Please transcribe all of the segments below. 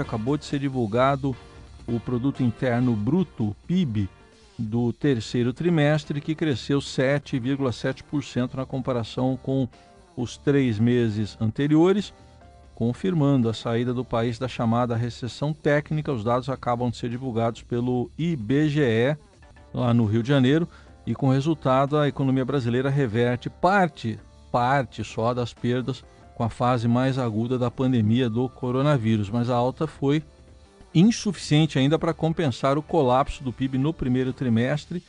acabou de ser divulgado o Produto Interno Bruto, PIB, do terceiro trimestre, que cresceu 7,7% na comparação com os três meses anteriores, confirmando a saída do país da chamada recessão técnica. Os dados acabam de ser divulgados pelo IBGE, lá no Rio de Janeiro, e com resultado a economia brasileira reverte parte, parte só das perdas com a fase mais aguda da pandemia do coronavírus, mas a alta foi insuficiente ainda para compensar o colapso do PIB no primeiro trimestre,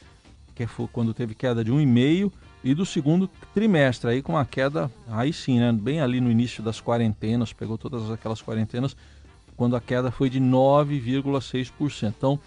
que foi quando teve queda de 1,5%, e do segundo trimestre, aí com uma queda, aí sim, né, bem ali no início das quarentenas, pegou todas aquelas quarentenas, quando a queda foi de 9,6%. Então,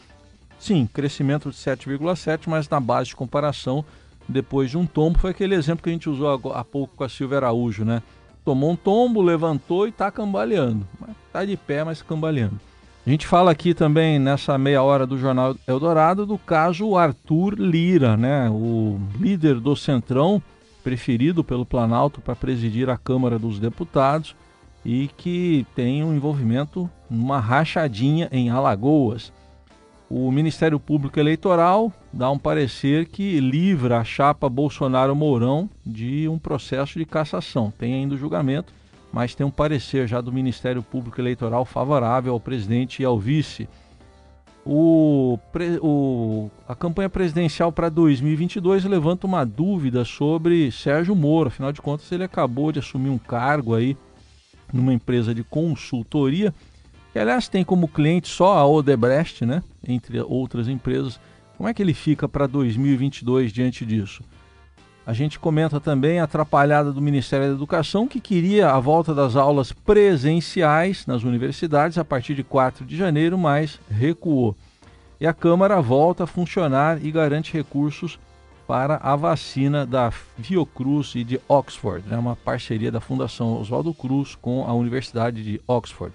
sim, crescimento de 7,7%, mas na base de comparação, depois de um tombo, foi aquele exemplo que a gente usou há pouco com a Silvia Araújo, né? Tomou um tombo, levantou e está cambaleando. Está de pé, mas cambaleando. A gente fala aqui também nessa meia hora do Jornal Eldorado do caso Arthur Lira, né? o líder do Centrão, preferido pelo Planalto para presidir a Câmara dos Deputados e que tem um envolvimento numa rachadinha em Alagoas o Ministério Público Eleitoral dá um parecer que livra a chapa Bolsonaro-Mourão de um processo de cassação. Tem ainda o julgamento, mas tem um parecer já do Ministério Público Eleitoral favorável ao presidente e ao vice. O, o, a campanha presidencial para 2022 levanta uma dúvida sobre Sérgio Moro. Afinal de contas, ele acabou de assumir um cargo aí numa empresa de consultoria que aliás tem como cliente só a Odebrecht, né? entre outras empresas. Como é que ele fica para 2022 diante disso? A gente comenta também a atrapalhada do Ministério da Educação, que queria a volta das aulas presenciais nas universidades a partir de 4 de janeiro, mas recuou. E a Câmara volta a funcionar e garante recursos para a vacina da Fiocruz e de Oxford, né? uma parceria da Fundação Oswaldo Cruz com a Universidade de Oxford.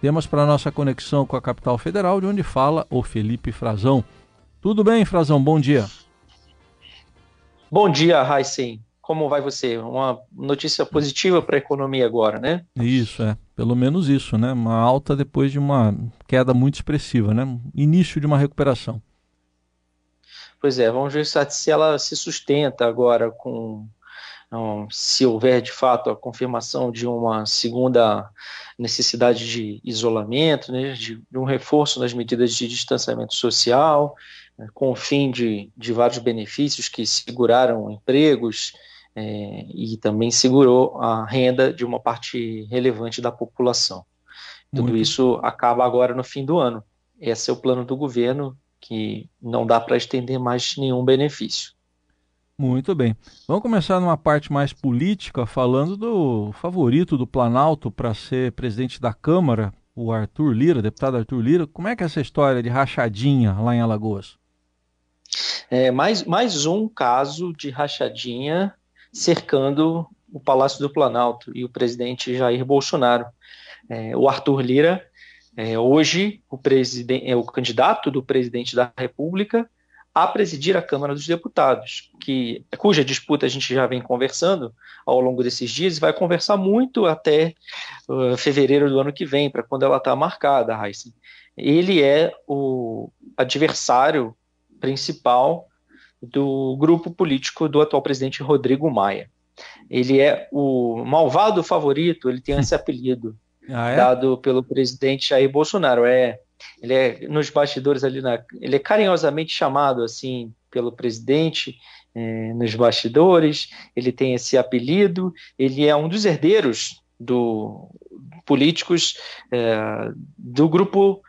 Temos para nossa conexão com a capital federal, de onde fala o Felipe Frazão. Tudo bem, Frazão? Bom dia. Bom dia, Raicen. Como vai você? Uma notícia positiva para a economia agora, né? Isso, é. Pelo menos isso, né? Uma alta depois de uma queda muito expressiva, né? Início de uma recuperação. Pois é, vamos ver se ela se sustenta agora com então, se houver de fato a confirmação de uma segunda necessidade de isolamento, né, de, de, um reforço nas medidas de distanciamento social, né, com o fim de, de, vários benefícios que seguraram empregos é, e também segurou a renda de uma parte relevante da população. Tudo Muito. isso acaba agora no fim do ano. Esse é o plano do governo, que não dá para estender mais nenhum benefício. Muito bem. Vamos começar numa parte mais política, falando do favorito do Planalto para ser presidente da Câmara, o Arthur Lira, deputado Arthur Lira. Como é que é essa história de rachadinha lá em Alagoas? É, mais, mais um caso de rachadinha cercando o Palácio do Planalto e o presidente Jair Bolsonaro. É, o Arthur Lira, é, hoje, o, é o candidato do presidente da República, a presidir a Câmara dos Deputados, que, cuja disputa a gente já vem conversando ao longo desses dias e vai conversar muito até uh, fevereiro do ano que vem, para quando ela está marcada, Heisen. Ele é o adversário principal do grupo político do atual presidente Rodrigo Maia. Ele é o malvado favorito, ele tem esse apelido ah, é? dado pelo presidente Jair Bolsonaro. É ele é nos bastidores ali na, ele é carinhosamente chamado assim pelo presidente é, nos bastidores. Ele tem esse apelido. Ele é um dos herdeiros do políticos é, do grupo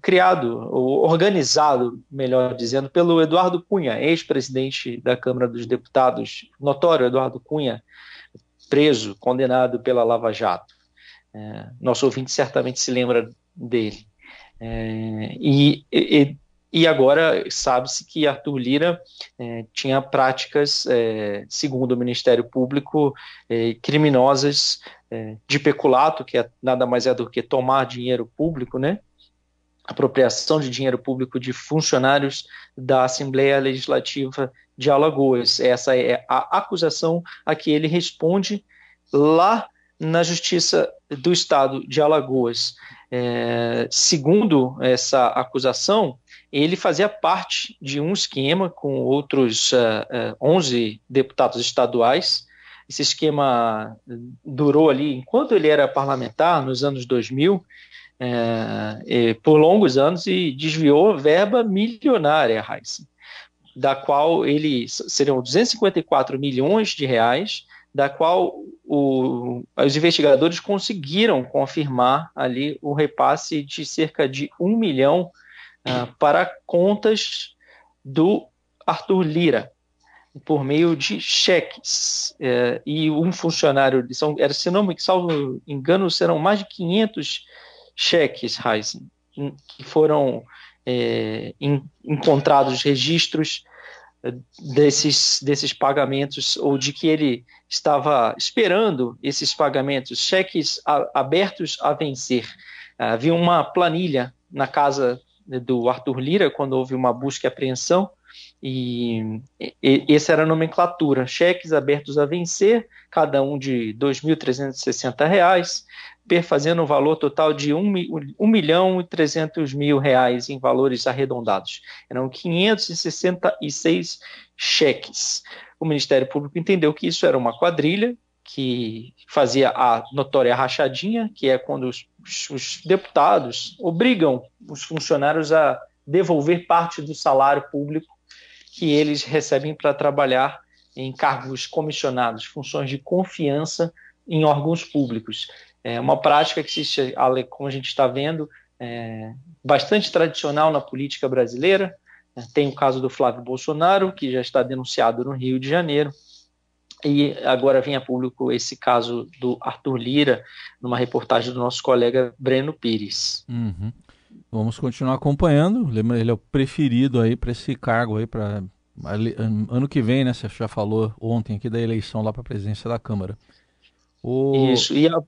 criado ou organizado, melhor dizendo, pelo Eduardo Cunha, ex-presidente da Câmara dos Deputados, notório Eduardo Cunha, preso, condenado pela Lava Jato. É, nosso ouvinte certamente se lembra dele. É, e, e, e, agora sabe-se que Arthur Lira é, tinha práticas, é, segundo o Ministério Público, é, criminosas é, de peculato, que é, nada mais é do que tomar dinheiro público, né? apropriação de dinheiro público de funcionários da Assembleia Legislativa de Alagoas. Essa é a acusação a que ele responde lá na Justiça do Estado de Alagoas. É, segundo essa acusação, ele fazia parte de um esquema com outros uh, uh, 11 deputados estaduais. Esse esquema durou ali, enquanto ele era parlamentar, nos anos 2000, é, por longos anos e desviou verba milionária, Heisen, da qual ele seriam 254 milhões de reais, da qual o, os investigadores conseguiram confirmar ali o repasse de cerca de um milhão uh, para contas do Arthur Lira, por meio de cheques. Uh, e um funcionário, são, era, se não me salvo engano, serão mais de 500 cheques, Heisen, que foram é, encontrados registros desses, desses pagamentos, ou de que ele estava esperando esses pagamentos, cheques a, abertos a vencer. Havia uma planilha na casa do Arthur Lira, quando houve uma busca e apreensão, e, e essa era a nomenclatura: cheques abertos a vencer, cada um de R$ 2.360, fazendo um valor total de 1, 1 milhão e 300 mil reais em valores arredondados. Eram 566 cheques. O Ministério Público entendeu que isso era uma quadrilha que fazia a notória rachadinha, que é quando os, os deputados obrigam os funcionários a devolver parte do salário público que eles recebem para trabalhar em cargos comissionados, funções de confiança em órgãos públicos. É uma prática que, se, como a gente está vendo, é bastante tradicional na política brasileira. Tem o caso do Flávio Bolsonaro, que já está denunciado no Rio de Janeiro, e agora vem a público esse caso do Arthur Lira, numa reportagem do nosso colega Breno Pires. Uhum. Vamos continuar acompanhando. Lembra, ele é o preferido aí para esse cargo aí para ano que vem, né? Você já falou ontem aqui da eleição lá para a presidência da Câmara. O... Isso. E a,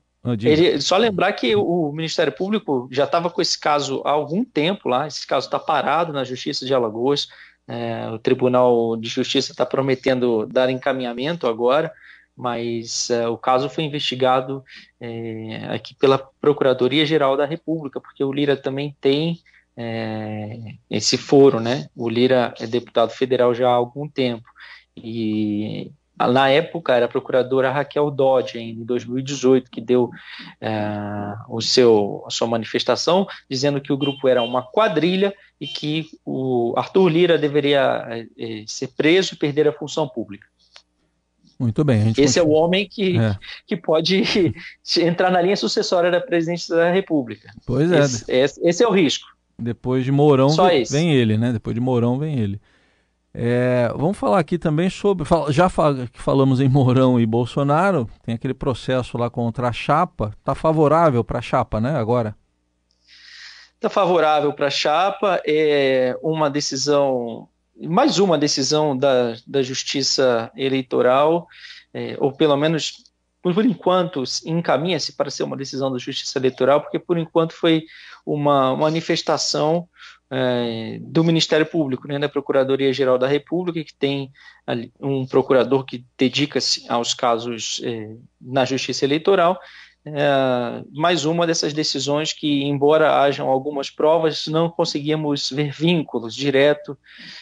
ele, só lembrar que o Ministério Público já estava com esse caso há algum tempo lá. Esse caso está parado na Justiça de Alagoas. É, o Tribunal de Justiça está prometendo dar encaminhamento agora, mas é, o caso foi investigado é, aqui pela Procuradoria-Geral da República, porque o Lira também tem é, esse foro, né? O Lira é deputado federal já há algum tempo e na época era a procuradora Raquel Dodge, em 2018, que deu é, o seu, a sua manifestação, dizendo que o grupo era uma quadrilha e que o Arthur Lira deveria é, ser preso e perder a função pública. Muito bem. Esse continua. é o homem que, é. que pode entrar na linha sucessória da presidência da República. Pois é. Esse, esse, esse é o risco. Depois de Mourão vem, vem ele, né? Depois de Mourão vem ele. É, vamos falar aqui também sobre. Já que falamos em Mourão e Bolsonaro, tem aquele processo lá contra a chapa. Está favorável para a chapa, né? Agora. Está favorável para a chapa. É uma decisão, mais uma decisão da, da Justiça Eleitoral, é, ou pelo menos por, por enquanto encaminha-se para ser uma decisão da Justiça Eleitoral, porque por enquanto foi uma manifestação é, do Ministério Público, né, da Procuradoria-Geral da República, que tem um procurador que dedica-se aos casos é, na Justiça Eleitoral, é, mais uma dessas decisões que, embora hajam algumas provas, não conseguimos ver vínculos direto,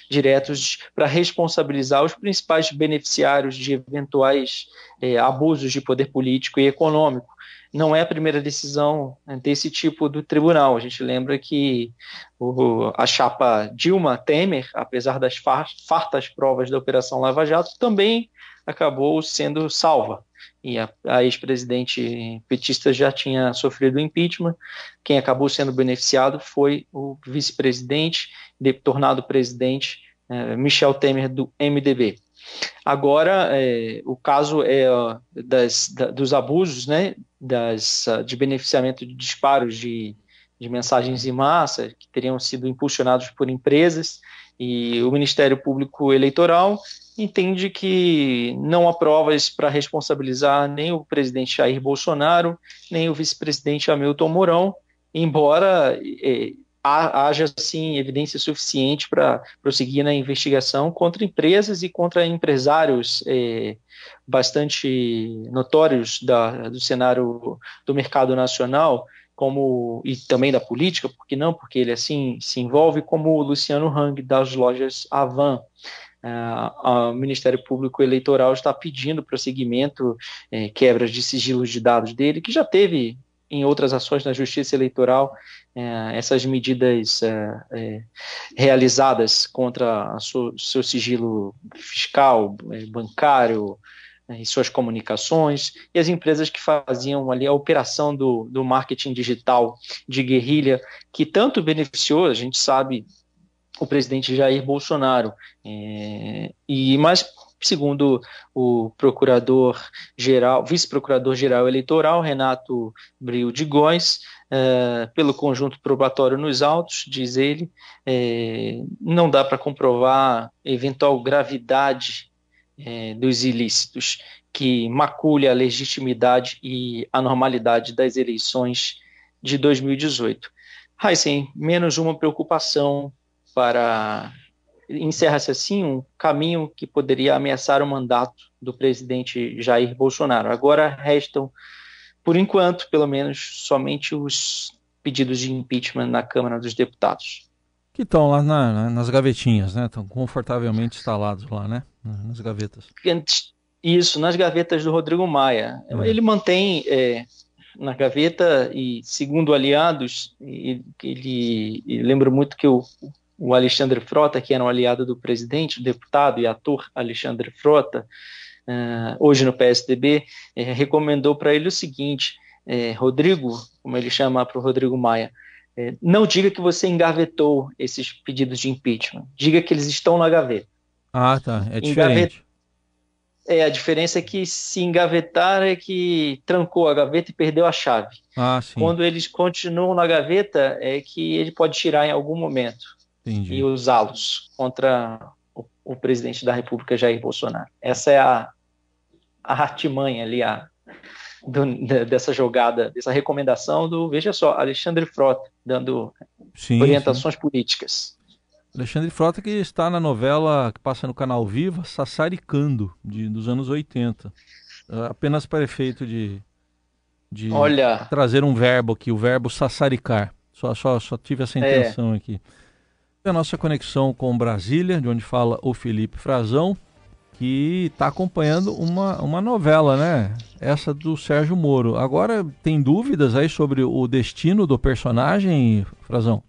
diretos para responsabilizar os principais beneficiários de eventuais é, abusos de poder político e econômico não é a primeira decisão né, desse tipo do tribunal. A gente lembra que o, a chapa Dilma Temer, apesar das fartas provas da Operação Lava Jato, também acabou sendo salva. E a, a ex-presidente petista já tinha sofrido impeachment. Quem acabou sendo beneficiado foi o vice-presidente, tornado presidente, eh, Michel Temer, do MDB. Agora, é, o caso é das, da, dos abusos, né, das, de beneficiamento de disparos de, de mensagens em massa que teriam sido impulsionados por empresas e o Ministério Público Eleitoral entende que não há provas para responsabilizar nem o presidente Jair Bolsonaro, nem o vice-presidente Hamilton Mourão, embora é, haja sim evidência suficiente para prosseguir na investigação contra empresas e contra empresários é, bastante notórios da, do cenário do mercado nacional como e também da política, porque não? Porque ele assim se envolve como o Luciano Hang das lojas Avan. Uh, o Ministério Público Eleitoral está pedindo prosseguimento, eh, quebras de sigilos de dados dele, que já teve em outras ações na Justiça Eleitoral eh, essas medidas eh, eh realizadas contra seu sigilo fiscal, eh, bancário, né, em suas comunicações, e as empresas que faziam ali a operação do, do marketing digital de guerrilha, que tanto beneficiou, a gente sabe, o presidente Jair Bolsonaro. É, e mais segundo o procurador-geral, vice-procurador-geral eleitoral, Renato Bril de Góes, é, pelo conjunto probatório nos autos, diz ele, é, não dá para comprovar eventual gravidade é, dos ilícitos que macule a legitimidade e a normalidade das eleições de 2018. Heisen, menos uma preocupação para encerra-se assim um caminho que poderia ameaçar o mandato do presidente Jair Bolsonaro. Agora restam, por enquanto, pelo menos, somente os pedidos de impeachment na Câmara dos Deputados. Que estão lá na, nas gavetinhas, né? Estão confortavelmente instalados lá, né? Nas gavetas. Isso, nas gavetas do Rodrigo Maia. É. Ele mantém é, na gaveta e, segundo aliados, ele, ele, lembro muito que o, o Alexandre Frota, que era um aliado do presidente, o deputado e ator Alexandre Frota, uh, hoje no PSDB, eh, recomendou para ele o seguinte: eh, Rodrigo, como ele chama para o Rodrigo Maia, não diga que você engavetou esses pedidos de impeachment. Diga que eles estão na gaveta. Ah, tá. É diferente. É, a diferença é que se engavetar é que trancou a gaveta e perdeu a chave. Ah, sim. Quando eles continuam na gaveta, é que ele pode tirar em algum momento Entendi. e usá-los contra o, o, presidente da República, Jair Bolsonaro. Essa é a, a artimanha ali, a, do, dessa jogada, dessa recomendação do, veja só, Alexandre Frota, dando sim, orientações sim. políticas. Alexandre Frota que está na novela que passa no canal Viva, Sassaricando, de, dos anos 80. É apenas para efeito de, de Olha... trazer um verbo aqui, o verbo sassaricar. Só, só, só tive essa é. intenção é. aqui. A nossa conexão com Brasília, de onde fala o Felipe Frazão que está acompanhando uma, uma novela, né? Essa do Sérgio Moro. Agora, tem dúvidas aí sobre o destino do personagem, Frazão?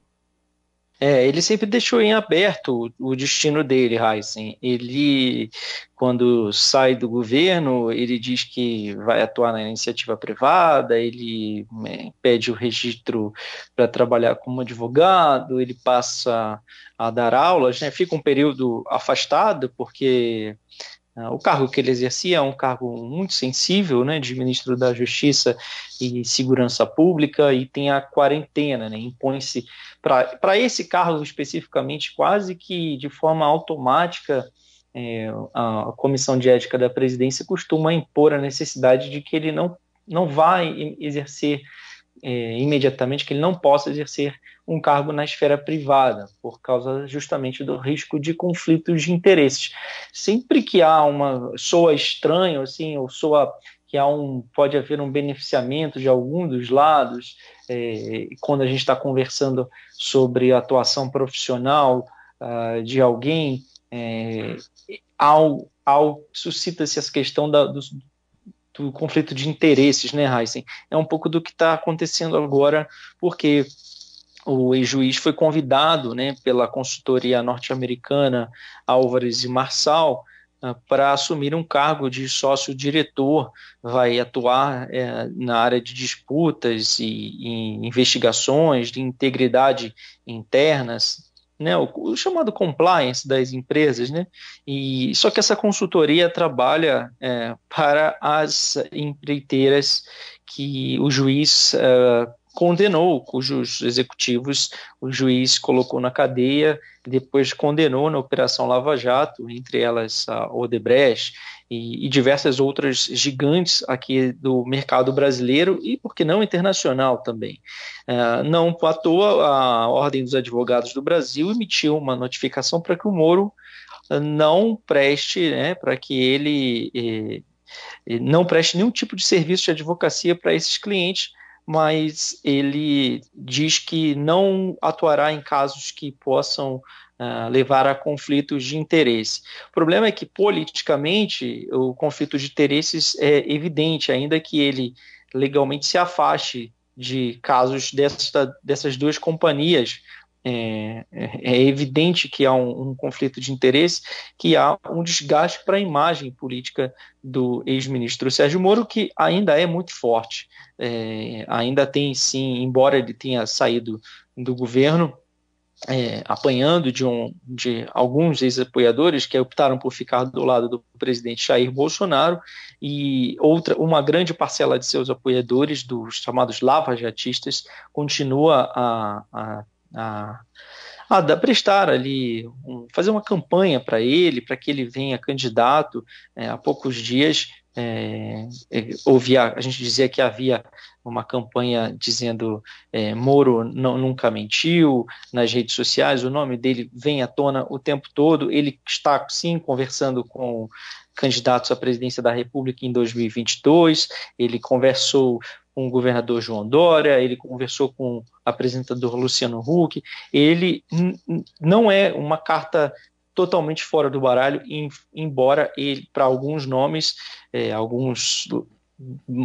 É, ele sempre deixou em aberto o, destino dele, Heisen. Ele, quando sai do governo, ele diz que vai atuar na iniciativa privada, ele é, pede o registro para trabalhar como advogado, ele passa a dar aulas, né? fica um período afastado, porque o cargo que ele exercia é um cargo muito sensível, né, de ministro da Justiça e Segurança Pública, e tem a quarentena, né, impõe-se para esse cargo especificamente, quase que de forma automática, é, a, Comissão de Ética da Presidência costuma impor a necessidade de que ele não, não vai exercer é, imediatamente que ele não possa exercer um cargo na esfera privada, por causa justamente do risco de conflitos de interesses. Sempre que há uma soa estranho, assim, ou soa que há um pode haver um beneficiamento de algum dos lados, é, quando a gente está conversando sobre a atuação profissional uh, de alguém, é, ao, ao suscita-se essa questão da, do, do conflito de interesses, né, Heisen? É um pouco do que está acontecendo agora, porque o ex-juiz foi convidado né, pela consultoria norte-americana Álvares e Marçal uh, para assumir um cargo de sócio-diretor, vai atuar é, na área de disputas e, e investigações de integridade internas né, o, o, chamado compliance das empresas, né, e só que essa consultoria trabalha é, para as empreiteiras que o juiz é, condenou, cujos executivos o juiz colocou na cadeia, depois condenou na Operação Lava Jato, entre elas a Odebrecht e, e, diversas outras gigantes aqui do mercado brasileiro e, por que não, internacional também. Uh, não à toa, a Ordem dos Advogados do Brasil emitiu uma notificação para que o Moro não preste, né, para que ele eh, não preste nenhum tipo de serviço de advocacia para esses clientes, mas ele diz que não atuará em casos que possam uh, levar a conflitos de interesse. O problema é que, politicamente, o conflito de interesses é evidente, ainda que ele legalmente se afaste de casos dessa, dessas duas companhias. É, é, é evidente que há um, um, conflito de interesse, que há um desgaste para a imagem política do ex-ministro Sérgio Moro, que ainda é muito forte. É, ainda tem, sim, embora ele tenha saído do governo, é, apanhando de, um, de alguns ex-apoiadores que optaram por ficar do lado do presidente Jair Bolsonaro e outra, uma grande parcela de seus apoiadores, dos chamados lava-jatistas, continua a, a, a a prestar ali, um, fazer uma campanha para ele, para que ele venha candidato. É, há poucos dias é, ouvia, a gente dizia que havia uma campanha dizendo é, Moro não, nunca mentiu nas redes sociais, o nome dele vem à tona o tempo todo, ele está sim conversando com candidatos à presidência da República em 2022, ele conversou com o governador João Dória, ele conversou com o apresentador Luciano Huck, ele não é uma carta totalmente fora do baralho, embora ele, para alguns nomes, é, alguns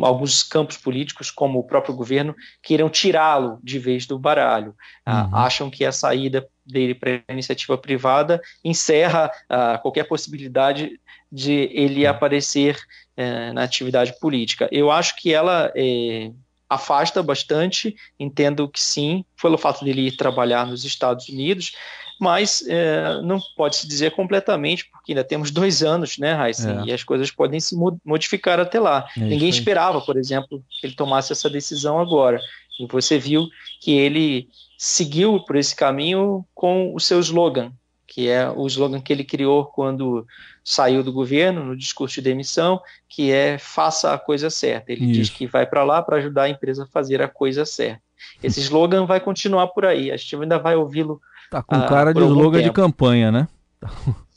alguns campos políticos, como o próprio governo, queiram tirá-lo de vez do baralho. Ah, uhum. acham que a saída dele para a iniciativa privada encerra ah, qualquer possibilidade de ele uhum. aparecer eh, na atividade política. Eu acho que ela eh, afasta bastante, entendo que sim, pelo fato dele ir trabalhar nos Estados Unidos, mas é, não pode se dizer completamente, porque ainda temos dois anos, né, Raíssa? É. E as coisas podem se modificar até lá. É Ninguém esperava, por exemplo, que ele tomasse essa decisão agora. E você viu que ele seguiu por esse caminho com o seu slogan, que é o slogan que ele criou quando saiu do governo, no discurso de demissão, que é faça a coisa certa. Ele Isso. diz que vai para lá para ajudar a empresa a fazer a coisa certa. Esse slogan vai continuar por aí, a gente ainda vai ouvi-lo Tá com ah, cara de slogan tempo. de campanha, né?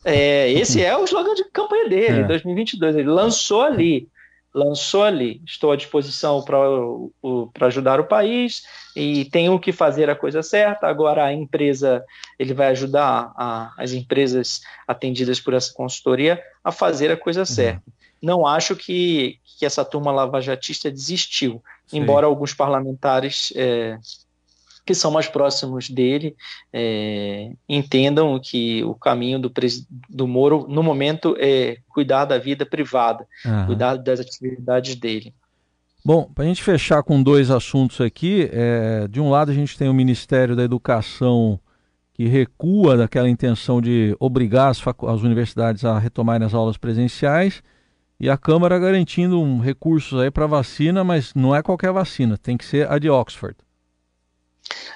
É, esse é o slogan de campanha dele, é. 2022. Ele lançou ali, lançou ali. Estou à disposição para ajudar o país e tenho que fazer a coisa certa. Agora a empresa, ele vai ajudar a, as empresas atendidas por essa consultoria a fazer a coisa uhum. certa. Não acho que, que essa turma lavajatista desistiu, Sim. embora alguns parlamentares é, que são mais próximos dele é, entendam que o caminho do, do Moro, no momento, é cuidar da vida privada, uhum. cuidar das atividades dele. Bom, para a gente fechar com dois assuntos aqui, é, de um lado a gente tem o Ministério da Educação que recua daquela intenção de obrigar as, as universidades a retomarem as aulas presenciais e a Câmara garantindo um recursos aí para vacina, mas não é qualquer vacina, tem que ser a de Oxford.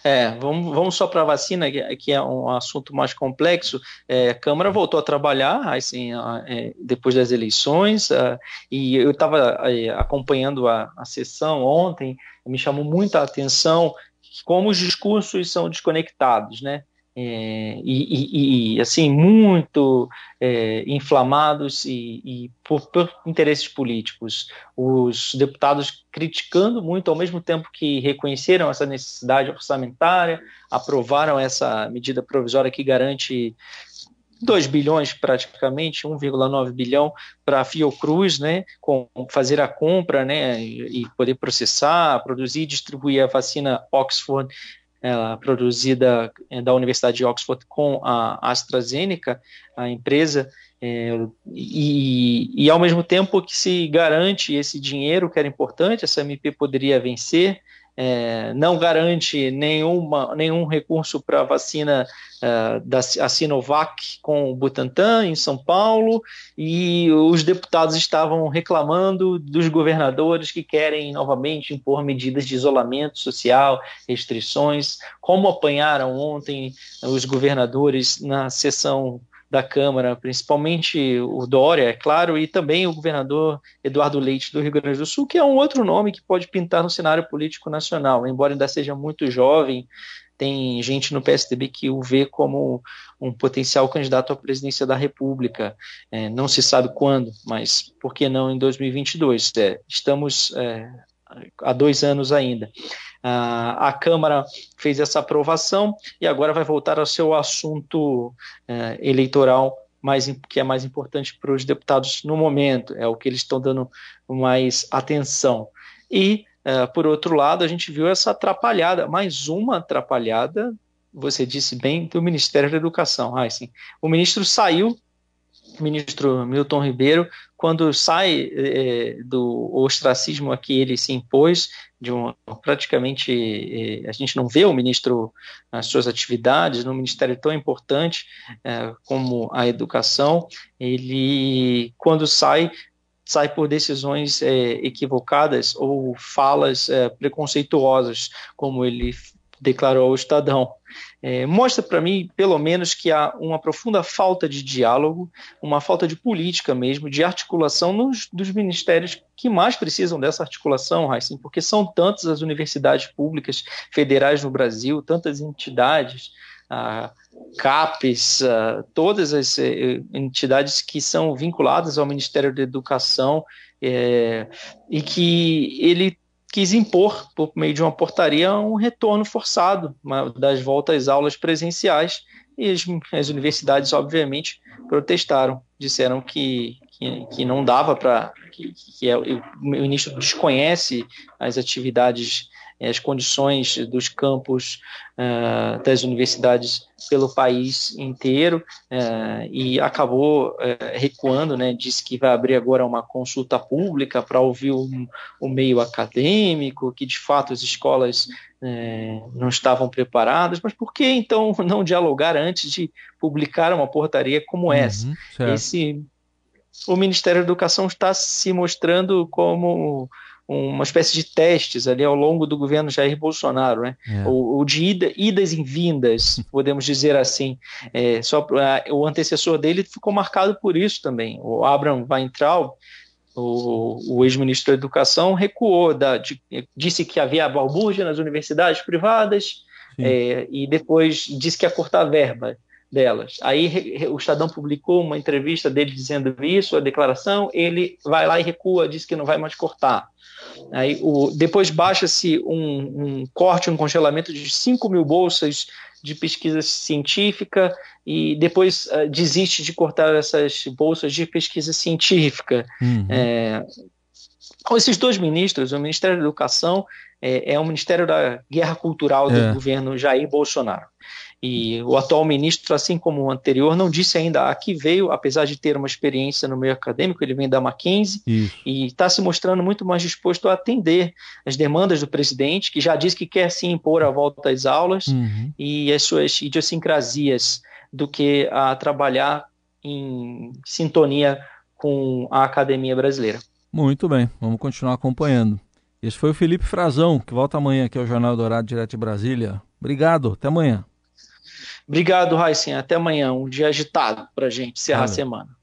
É, vamos, vamos só para a vacina, que é um assunto mais complexo. É, a Câmara voltou a trabalhar assim, é, depois das eleições, é, e eu estava é, acompanhando a, a sessão ontem, me chamou muita atenção como os discursos são desconectados, né? É, e, e, assim muito é, inflamados e, e por, por, interesses políticos. Os deputados criticando muito, ao mesmo tempo que reconheceram essa necessidade orçamentária, aprovaram essa medida provisória que garante 2 bilhões praticamente, 1,9 bilhão para a Fiocruz, né, com fazer a compra, né, e poder processar, produzir e distribuir a vacina Oxford ela, produzida é, da Universidade de Oxford com a AstraZeneca, a empresa, é, e, e, ao mesmo tempo que se garante esse dinheiro que era importante, essa MP poderia vencer, é, não garante nenhuma, nenhum recurso para a vacina uh, da a Sinovac com o Butantan em São Paulo, e os deputados estavam reclamando dos governadores que querem novamente impor medidas de isolamento social, restrições, como apanharam ontem os governadores na sessão da Câmara, principalmente o Dória, é claro, e também o governador Eduardo Leite do Rio Grande do Sul, que é um outro nome que pode pintar no cenário político nacional, embora ainda seja muito jovem, tem gente no PSDB que o vê como um potencial candidato à presidência da República. É, não se sabe quando, mas por que não em 2022? É, estamos é, há dois anos ainda. A Câmara fez essa aprovação e agora vai voltar ao seu assunto é, eleitoral mais, que é mais importante para os deputados no momento, é o que eles estão dando mais atenção. E, é, por outro lado, a gente viu essa atrapalhada, mais uma atrapalhada, você disse bem, do Ministério da Educação. Ah, sim. O ministro saiu ministro Milton Ribeiro, quando sai é, do ostracismo a que ele se impôs, de um, praticamente é, a gente não vê o ministro nas suas atividades no ministério tão importante é, como a educação, ele quando sai sai por decisões equivocadas ou falas preconceituosas, como ele declarou ao Estadão. É, mostra para mim, pelo menos, que há uma profunda falta de diálogo, uma falta de política mesmo, de articulação nos, dos ministérios que mais precisam dessa articulação, Heisen, porque são tantas as universidades públicas federais no Brasil, tantas entidades, a CAPES, a, todas as eh, entidades que são vinculadas ao Ministério da Educação, é, e que ele quis impor, por meio de uma portaria, um retorno forçado das voltas às aulas presenciais, e as, as universidades, obviamente, protestaram, disseram que, que, que não dava para. que, que é, o ministro desconhece as atividades as condições dos campos uh, das universidades pelo país inteiro uh, e acabou uh, recuando, né, disse que vai abrir agora uma consulta pública para ouvir o, o, meio acadêmico, que de fato as escolas não estavam preparadas, mas por que então não dialogar antes de publicar uma portaria como uhum, essa? Esse, o Ministério da Educação está se mostrando como uma espécie de testes ali ao longo do governo Jair Bolsonaro, né? É. Ou, ou, de ida, idas e vindas, podemos dizer assim. É, só o antecessor dele ficou marcado por isso também. O Abraham Weintraub, o, o ex-ministro da Educação, recuou, da, de, disse que havia balbúrdia nas universidades privadas é, e depois disse que ia cortar a verba delas. Aí o Estadão publicou uma entrevista dele dizendo isso, a declaração, ele vai lá e recua, diz que não vai mais cortar. Aí, o, depois baixa-se um, um, corte, um congelamento de 5 mil bolsas de pesquisa científica e depois uh, desiste de cortar essas bolsas de pesquisa científica. Uhum. É, esses dois ministros, o Ministério da Educação é, é o Ministério da Guerra Cultural do é. governo Jair Bolsonaro. E o atual ministro, assim como o anterior, não disse ainda a que veio, apesar de ter uma experiência no meio acadêmico, ele vem da Mackenzie Isso. e está se mostrando muito mais disposto a atender as demandas do presidente, que já disse que quer se impor a volta às aulas uhum. e as suas idiosincrasias, do que a trabalhar em sintonia com a academia brasileira. Muito bem, vamos continuar acompanhando. Esse foi o Felipe Frazão, que volta amanhã aqui ao Jornal Dourado, direto de Brasília. Obrigado, até amanhã. Obrigado, Raicen. Até amanhã. Um dia agitado para a gente encerrar a semana.